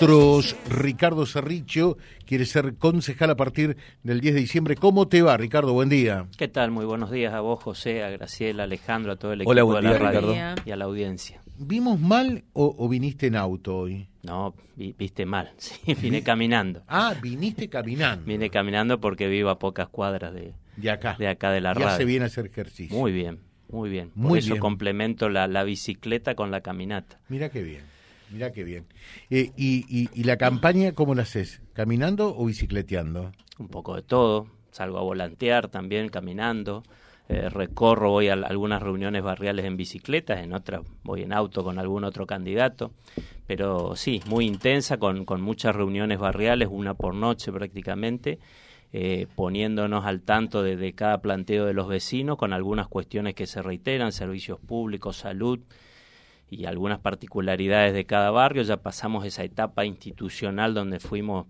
nosotros Ricardo Cerricho, quiere ser concejal a partir del 10 de diciembre. ¿Cómo te va, Ricardo? Buen día. ¿Qué tal? Muy buenos días a vos, José, a Graciela, a Alejandro, a todo el equipo de la radio y a la audiencia. ¿Vimos mal o, viniste en auto hoy? No, viste mal. Sí, vine caminando. Ah, viniste caminando. Vine caminando porque vivo a pocas cuadras de, de acá. De acá de la radio. Ya se viene a hacer ejercicio. Muy bien, muy bien. Por eso complemento la, la bicicleta con la caminata. Mira qué bien. Mira qué bien. Eh, y, y, la campaña cómo la haces? ¿Caminando o bicicleteando? Un poco de todo. Salgo a volantear también, caminando. Eh, recorro, voy a algunas reuniones barriales en bicicleta, en otras voy en auto con algún otro candidato. Pero sí, muy intensa, con, con muchas reuniones barriales, una por noche prácticamente. Eh, poniéndonos al tanto de, cada planteo de los vecinos con algunas cuestiones que se reiteran, servicios públicos, salud, y algunas particularidades de cada barrio, ya pasamos esa etapa institucional donde fuimos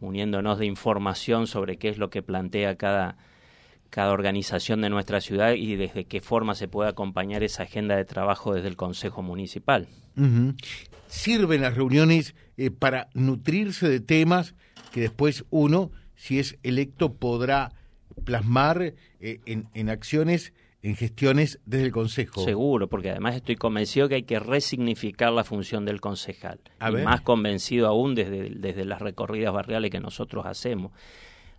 uniéndonos de información sobre qué es lo que plantea cada, cada organización de nuestra ciudad y desde qué forma se puede acompañar esa agenda de trabajo desde el Consejo Municipal. ¿Sirven las reuniones eh, para nutrirse de temas que después uno, si es electo, podrá plasmar eh, en, en acciones en gestiones desde el Consejo. Seguro, porque además estoy convencido que hay que resignificar la función del concejal. y más convencido aún desde, desde las recorridas barriales que nosotros hacemos.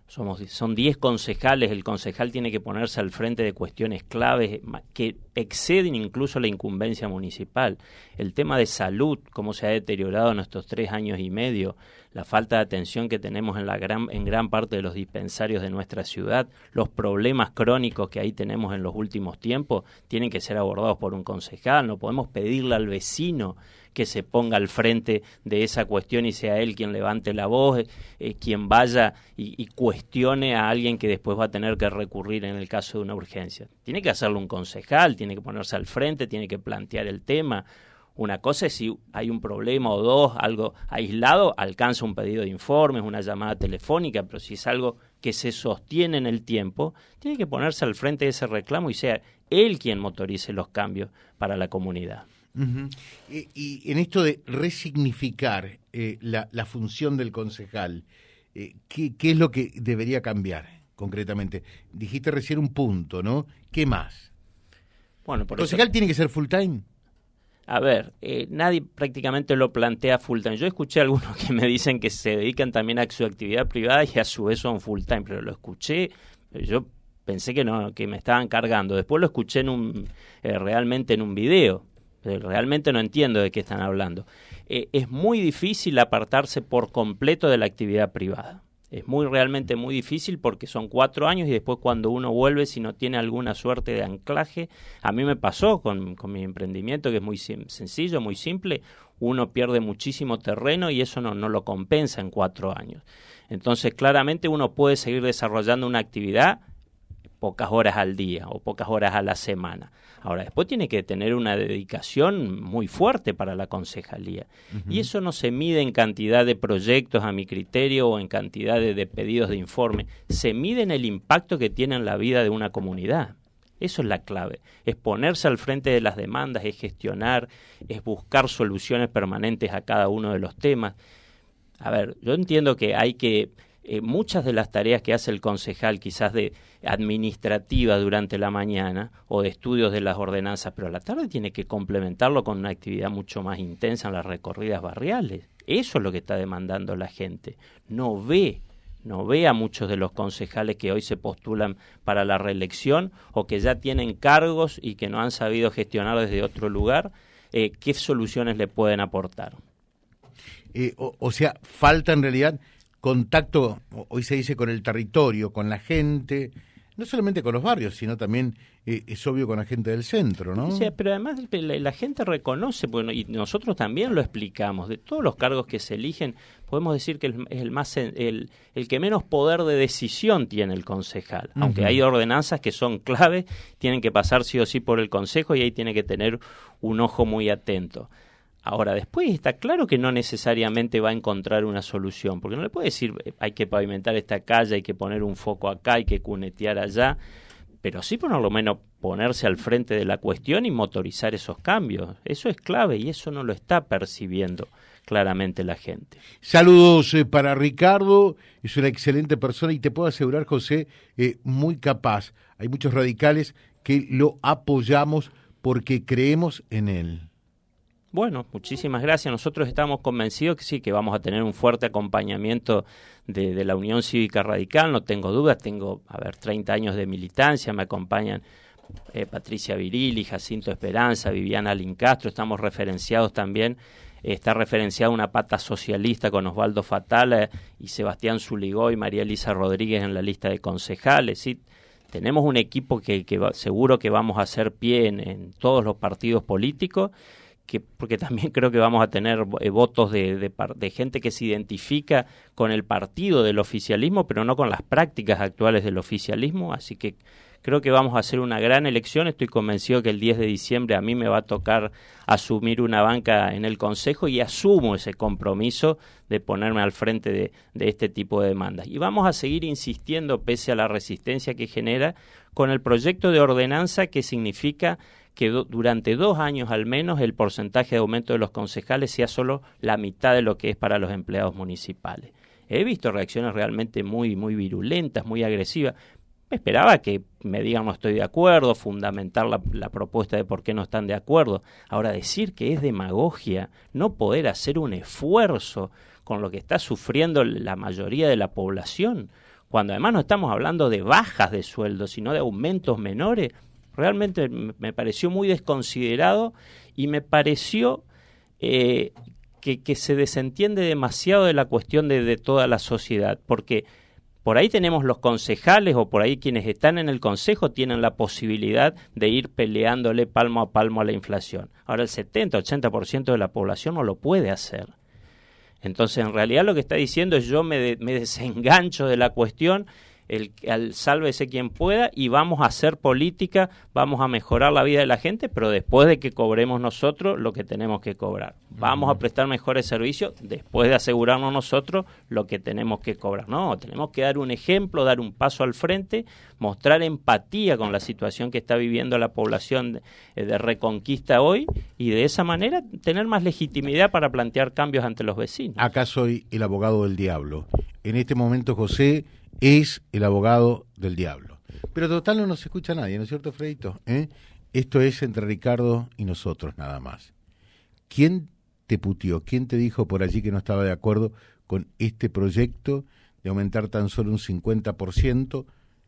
Somos, son 10 concejales, el concejal tiene que ponerse al frente de cuestiones claves que exceden incluso la incumbencia municipal. El tema de salud, cómo se ha deteriorado en estos tres años y medio, la falta de atención que tenemos en, la gran, en gran parte de los dispensarios de nuestra ciudad, los problemas crónicos que ahí tenemos en los últimos tiempos, tienen que ser abordados por un concejal. No podemos pedirle al vecino que se ponga al frente de esa cuestión y sea él quien levante la voz, eh, quien vaya y, cuestione a alguien que después va a tener que recurrir en el caso de una urgencia. Tiene que hacerlo un concejal, tiene que ponerse al frente, tiene que plantear el tema. Una cosa es si hay un problema o dos, algo aislado, alcanza un pedido de informes, una llamada telefónica, pero si es algo que se sostiene en el tiempo, tiene que ponerse al frente de ese reclamo y sea él quien motorice los cambios para la comunidad y, en esto de resignificar eh, la, la, función del concejal, eh, ¿qué, ¿qué, es lo que debería cambiar concretamente? Dijiste recién un punto, ¿no? ¿Qué más? Bueno, ¿El concejal tiene que ser full time? A ver, eh, nadie prácticamente lo plantea full time. Yo escuché a algunos que me dicen que se dedican también a su actividad privada y a su vez son full time, pero lo escuché, yo pensé que no, que me estaban cargando. Después lo escuché en un, realmente en un video realmente no entiendo de qué están hablando. Eh, es muy difícil apartarse por completo de la actividad privada. Es muy realmente muy difícil porque son cuatro años y después cuando uno vuelve, si no tiene alguna suerte de anclaje, a mí me pasó con, con mi emprendimiento que es muy sencillo, muy simple, uno pierde muchísimo terreno y eso no, no lo compensa en cuatro años. Entonces claramente uno puede seguir desarrollando una actividad pocas horas al día o pocas horas a la semana. Ahora, después tiene que tener una dedicación muy fuerte para la concejalía. Y eso no se mide en cantidad de proyectos, a mi criterio, o en cantidad de, pedidos de informe. Se mide en el impacto que tiene en la vida de una comunidad. Eso es la clave. Es ponerse al frente de las demandas, es gestionar, es buscar soluciones permanentes a cada uno de los temas. A ver, yo entiendo que hay que eh, muchas de las tareas que hace el concejal, quizás de administrativa durante la mañana o de estudios de las ordenanzas, pero a la tarde tiene que complementarlo con una actividad mucho más intensa en las recorridas barriales. Eso es lo que está demandando la gente. No ve no ve a muchos de los concejales que hoy se postulan para la reelección o que ya tienen cargos y que no han sabido gestionar desde otro lugar, eh, qué soluciones le pueden aportar. Eh, o, sea, falta en realidad contacto, hoy se dice, con el territorio, con la gente, no solamente con los barrios, sino también eh, es obvio con la gente del centro, ¿no? Sí, pero además la, gente reconoce, bueno, y nosotros también lo explicamos, de todos los cargos que se eligen, podemos decir que es el más el, el que menos poder de decisión tiene el concejal, aunque hay ordenanzas que son clave, tienen que pasar sí o sí por el consejo y ahí tiene que tener un ojo muy atento. Ahora, después está claro que no necesariamente va a encontrar una solución, porque no le puede decir eh, hay que pavimentar esta calle, hay que poner un foco acá, hay que cunetear allá, pero sí por lo menos ponerse al frente de la cuestión y motorizar esos cambios. Eso es clave y eso no lo está percibiendo claramente la gente. Saludos eh, para Ricardo, es una excelente persona y te puedo asegurar, José, eh, muy capaz. Hay muchos radicales que lo apoyamos porque creemos en él. Bueno, muchísimas gracias. Nosotros estamos convencidos que sí, que vamos a tener un fuerte acompañamiento de, la Unión Cívica Radical, no tengo dudas, tengo, a ver, 30 años de militancia, me acompañan eh, Patricia Virili, Jacinto Esperanza, Viviana Lincastro, estamos referenciados también, está referenciada una pata socialista con Osvaldo Fatala y Sebastián Zuligó y María Elisa Rodríguez en la lista de concejales, ¿sí? tenemos un equipo que, seguro que vamos a hacer pie en todos los partidos políticos porque también creo que vamos a tener eh, votos de, de, gente que se identifica con el partido del oficialismo, pero no con las prácticas actuales del oficialismo, así que creo que vamos a hacer una gran elección, estoy convencido que el 10 de diciembre a mí me va a tocar asumir una banca en el Consejo y asumo ese compromiso de ponerme al frente de, de este tipo de demandas. Y vamos a seguir insistiendo, pese a la resistencia que genera, con el proyecto de ordenanza que significa que durante dos años al menos el porcentaje de aumento de los concejales sea solo la mitad de lo que es para los empleados municipales. He visto reacciones realmente muy, muy virulentas, muy agresivas. Me esperaba que me digan no estoy de acuerdo, fundamentar la, la, propuesta de por qué no están de acuerdo. Ahora, decir que es demagogia, no poder hacer un esfuerzo con lo que está sufriendo la mayoría de la población, cuando además no estamos hablando de bajas de sueldo, sino de aumentos menores, Realmente me pareció muy desconsiderado y me pareció eh, que, se desentiende demasiado de la cuestión de, toda la sociedad, porque por ahí tenemos los concejales o por ahí quienes están en el consejo tienen la posibilidad de ir peleándole palmo a palmo a la inflación. Ahora el 70-80% de la población no lo puede hacer. Entonces, en realidad lo que está diciendo es yo me, me desengancho de la cuestión el, al sálvese quien pueda y vamos a hacer política, vamos a mejorar la vida de la gente, pero después de que cobremos nosotros lo que tenemos que cobrar. Vamos a prestar mejores servicios después de asegurarnos nosotros lo que tenemos que cobrar. No, tenemos que dar un ejemplo, dar un paso al frente, mostrar empatía con la situación que está viviendo la población de, eh, de Reconquista hoy y de esa manera tener más legitimidad para plantear cambios ante los vecinos. Acá soy el abogado del diablo. En este momento, José, es el abogado del diablo. Pero total no nos escucha nadie, ¿no es cierto, Fredito? ¿Eh? Esto es entre Ricardo y nosotros nada más. ¿Quién te putió? ¿Quién te dijo por allí que no estaba de acuerdo con este proyecto de aumentar tan solo un 50%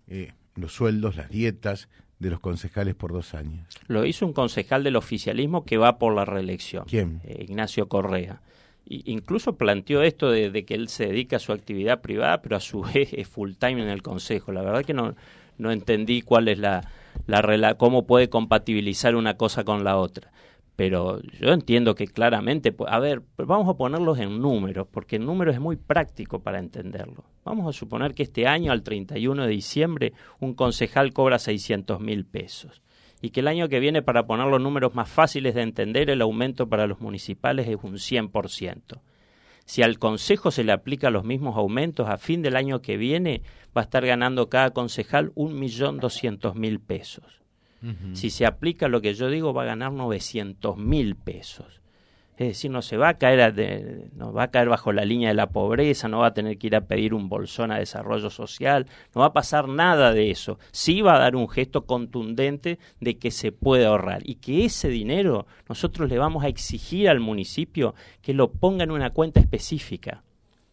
eh, los sueldos, las dietas de los concejales por dos años? Lo hizo un concejal del oficialismo que va por la reelección. ¿Quién? Eh, Ignacio Correa incluso planteó esto de, que él se dedica a su actividad privada, pero a su vez es full time en el Consejo. La verdad que no, no entendí cuál es la, la cómo puede compatibilizar una cosa con la otra. Pero yo entiendo que claramente, a ver, vamos a ponerlos en números, porque el número es muy práctico para entenderlo. Vamos a suponer que este año, al 31 de diciembre, un concejal cobra 600 mil pesos y que el año que viene, para poner los números más fáciles de entender, el aumento para los municipales es un 100%. Si al Consejo se le aplica los mismos aumentos, a fin del año que viene va a estar ganando cada concejal un millón doscientos mil pesos. Si se aplica lo que yo digo, va a ganar novecientos mil pesos. Es decir, no se va a caer, no va a caer bajo la línea de la pobreza, no va a tener que ir a pedir un bolsón a desarrollo social, no va a pasar nada de eso. Sí va a dar un gesto contundente de que se puede ahorrar y que ese dinero nosotros le vamos a exigir al municipio que lo ponga en una cuenta específica.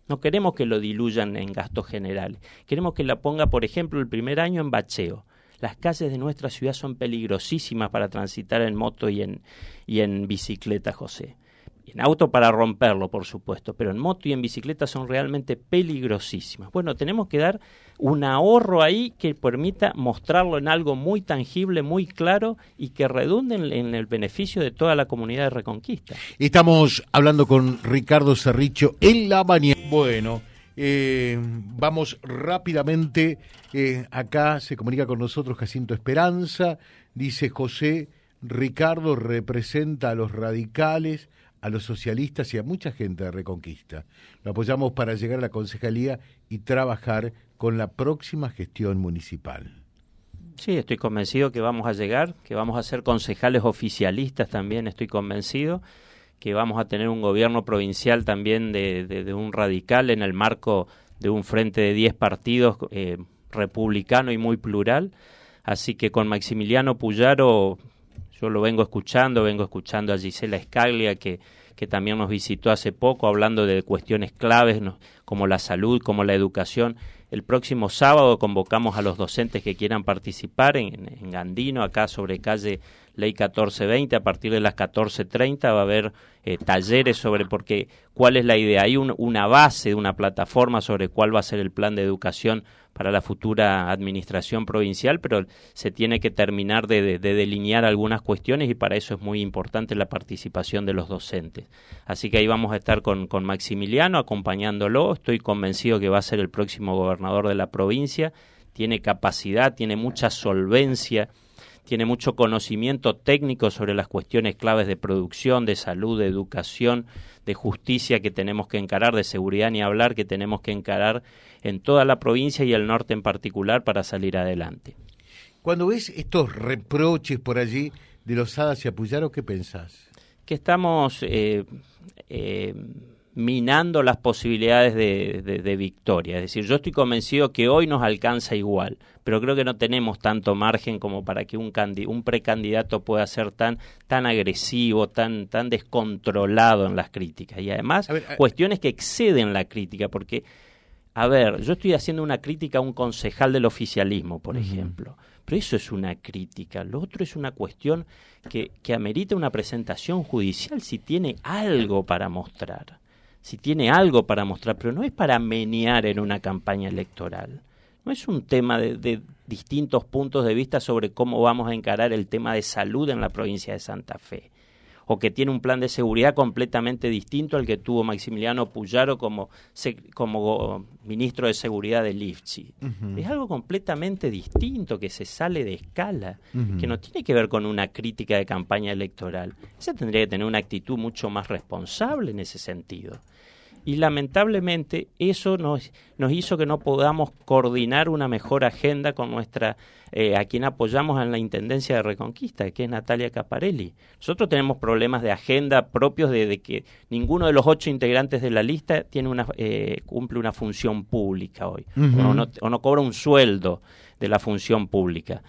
No queremos que lo diluyan en gastos generales. Queremos que la ponga, por ejemplo, el primer año en bacheo. Las calles de nuestra ciudad son peligrosísimas para transitar en moto y en, y en bicicleta, José en auto para romperlo, por supuesto, pero en moto y en bicicleta son realmente peligrosísimas. Bueno, tenemos que dar un ahorro ahí que permita mostrarlo en algo muy tangible, muy claro y que redunde en, el beneficio de toda la comunidad de Reconquista. Estamos hablando con Ricardo Cerricho en la mañana. Bueno. Eh, vamos rápidamente, eh, acá se comunica con nosotros Jacinto Esperanza, dice José, Ricardo representa a los radicales, a los socialistas y a mucha gente de Reconquista. Lo apoyamos para llegar a la concejalía y trabajar con la próxima gestión municipal. Sí, estoy convencido que vamos a llegar, que vamos a ser concejales oficialistas también, estoy convencido que vamos a tener un gobierno provincial también de, un radical en el marco de un frente de 10 partidos eh, republicano y muy plural. Así que con Maximiliano Puyaro, yo lo vengo escuchando, vengo escuchando a Gisela Escaglia, que, que también nos visitó hace poco, hablando de cuestiones claves como la salud, como la educación. El próximo sábado convocamos a los docentes que quieran participar en, en Gandino, acá sobre calle Ley 1420, a partir de las 14.30 va a haber eh, talleres sobre porque cuál es la idea. Hay una base, una plataforma sobre cuál va a ser el plan de educación para la futura administración provincial, pero se tiene que terminar de, delinear algunas cuestiones y para eso es muy importante la participación de los docentes. Así que ahí vamos a estar con, con Maximiliano acompañándolo. Estoy convencido que va a ser el próximo gobernador de la provincia. Tiene capacidad, tiene mucha solvencia tiene mucho conocimiento técnico sobre las cuestiones claves de producción, de salud, de educación, de justicia que tenemos que encarar, de seguridad ni hablar que tenemos que encarar en toda la provincia y el norte en particular para salir adelante. Cuando ves estos reproches por allí de los hadas y Apuyaro, ¿qué pensás? Que estamos eh, eh, minando las posibilidades de, victoria. Es decir, yo estoy convencido que hoy nos alcanza igual, pero creo que no tenemos tanto margen como para que un, un precandidato pueda ser tan, tan agresivo, tan, tan descontrolado en las críticas. Y además, cuestiones que exceden la crítica, porque, a ver, yo estoy haciendo una crítica a un concejal del oficialismo, por ejemplo. Pero eso es una crítica. Lo otro es una cuestión que, que amerita una presentación judicial si tiene algo para mostrar si tiene algo para mostrar, pero no es para menear en una campaña electoral. No es un tema de, distintos puntos de vista sobre cómo vamos a encarar el tema de salud en la provincia de Santa Fe o que tiene un plan de seguridad completamente distinto al que tuvo Maximiliano Puyaro como, como ministro de Seguridad de Lifchi. Es algo completamente distinto, que se sale de escala, que no tiene que ver con una crítica de campaña electoral. Esa tendría que tener una actitud mucho más responsable en ese sentido y lamentablemente eso nos, nos hizo que no podamos coordinar una mejor agenda con nuestra eh, a quien apoyamos en la Intendencia de Reconquista, que es Natalia Caparelli. Nosotros tenemos problemas de agenda propios de, que ninguno de los ocho integrantes de la lista tiene una, eh, cumple una función pública hoy, o, no, o no cobra un sueldo de la función pública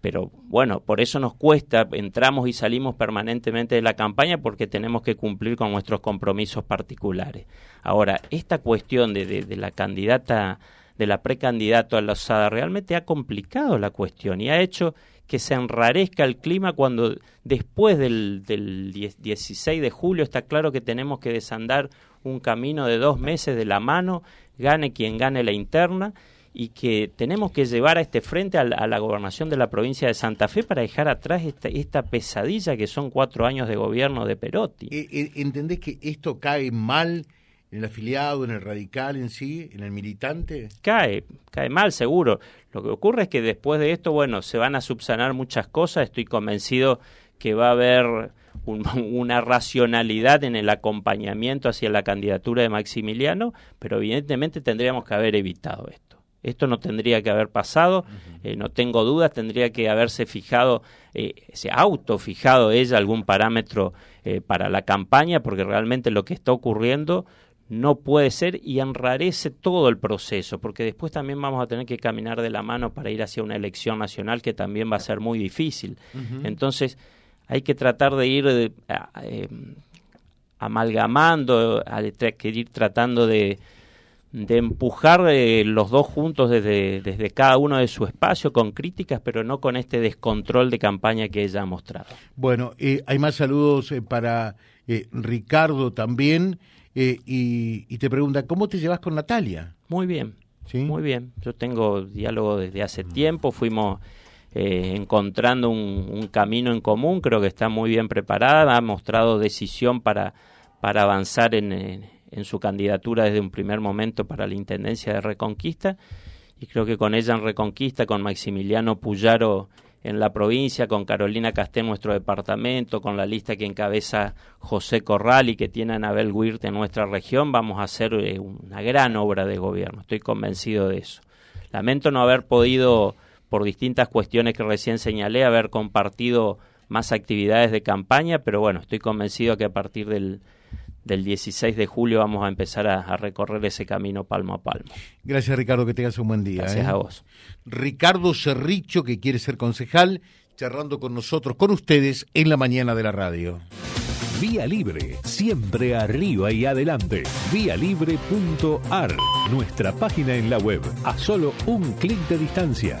pero bueno, por eso nos cuesta, entramos y salimos permanentemente de la campaña porque tenemos que cumplir con nuestros compromisos particulares. Ahora, esta cuestión de, de, la candidata, de la precandidato a la osada, realmente ha complicado la cuestión y ha hecho que se enrarezca el clima cuando después del, del 16 de julio está claro que tenemos que desandar un camino de dos meses de la mano, gane quien gane la interna, y que tenemos que llevar a este frente a la, gobernación de la provincia de Santa Fe para dejar atrás esta, esta, pesadilla que son cuatro años de gobierno de Perotti. Eh, eh, ¿Entendés que esto cae mal en el afiliado, en el radical en sí, en el militante? Cae, cae mal seguro. Lo que ocurre es que después de esto, bueno, se van a subsanar muchas cosas. Estoy convencido que va a haber una racionalidad en el acompañamiento hacia la candidatura de Maximiliano, pero evidentemente tendríamos que haber evitado esto. Esto no tendría que haber pasado, eh, no tengo dudas, tendría que haberse fijado, eh, se autofijado ella algún parámetro eh, para la campaña, porque realmente lo que está ocurriendo no puede ser y enrarece todo el proceso, porque después también vamos a tener que caminar de la mano para ir hacia una elección nacional que también va a ser muy difícil. Entonces, hay que tratar de ir amalgamando, hay que ir tratando de, de empujar eh, los dos juntos desde, desde cada uno de su espacio con críticas, pero no con este descontrol de campaña que ella ha mostrado. Bueno, eh, hay más saludos eh, para Ricardo también y, te pregunta, ¿cómo te llevas con Natalia? Muy bien, ¿Sí? muy bien. Yo tengo diálogo desde hace tiempo, fuimos encontrando un, un, camino en común, creo que está muy bien preparada, ha mostrado decisión para, para avanzar en en su candidatura desde un primer momento para la Intendencia de Reconquista y creo que con ella en Reconquista, con Maximiliano Puyaro en la provincia, con Carolina Casté en nuestro departamento, con la lista que encabeza José Corral y que tiene Anabel Wirt en nuestra región, vamos a hacer eh, una gran obra de gobierno. Estoy convencido de eso. Lamento no haber podido, por distintas cuestiones que recién señalé, haber compartido más actividades de campaña, pero bueno, estoy convencido que a partir del, del 16 de julio vamos a empezar a, recorrer ese camino palmo a palmo. Gracias Ricardo, que tengas un buen día. Gracias ¿eh? a vos. Ricardo Cerricho, que quiere ser concejal, charlando con nosotros, con ustedes en la mañana de la radio. Vía Libre, siempre arriba y adelante. Vialibre.ar, nuestra página en la web, a solo un clic de distancia.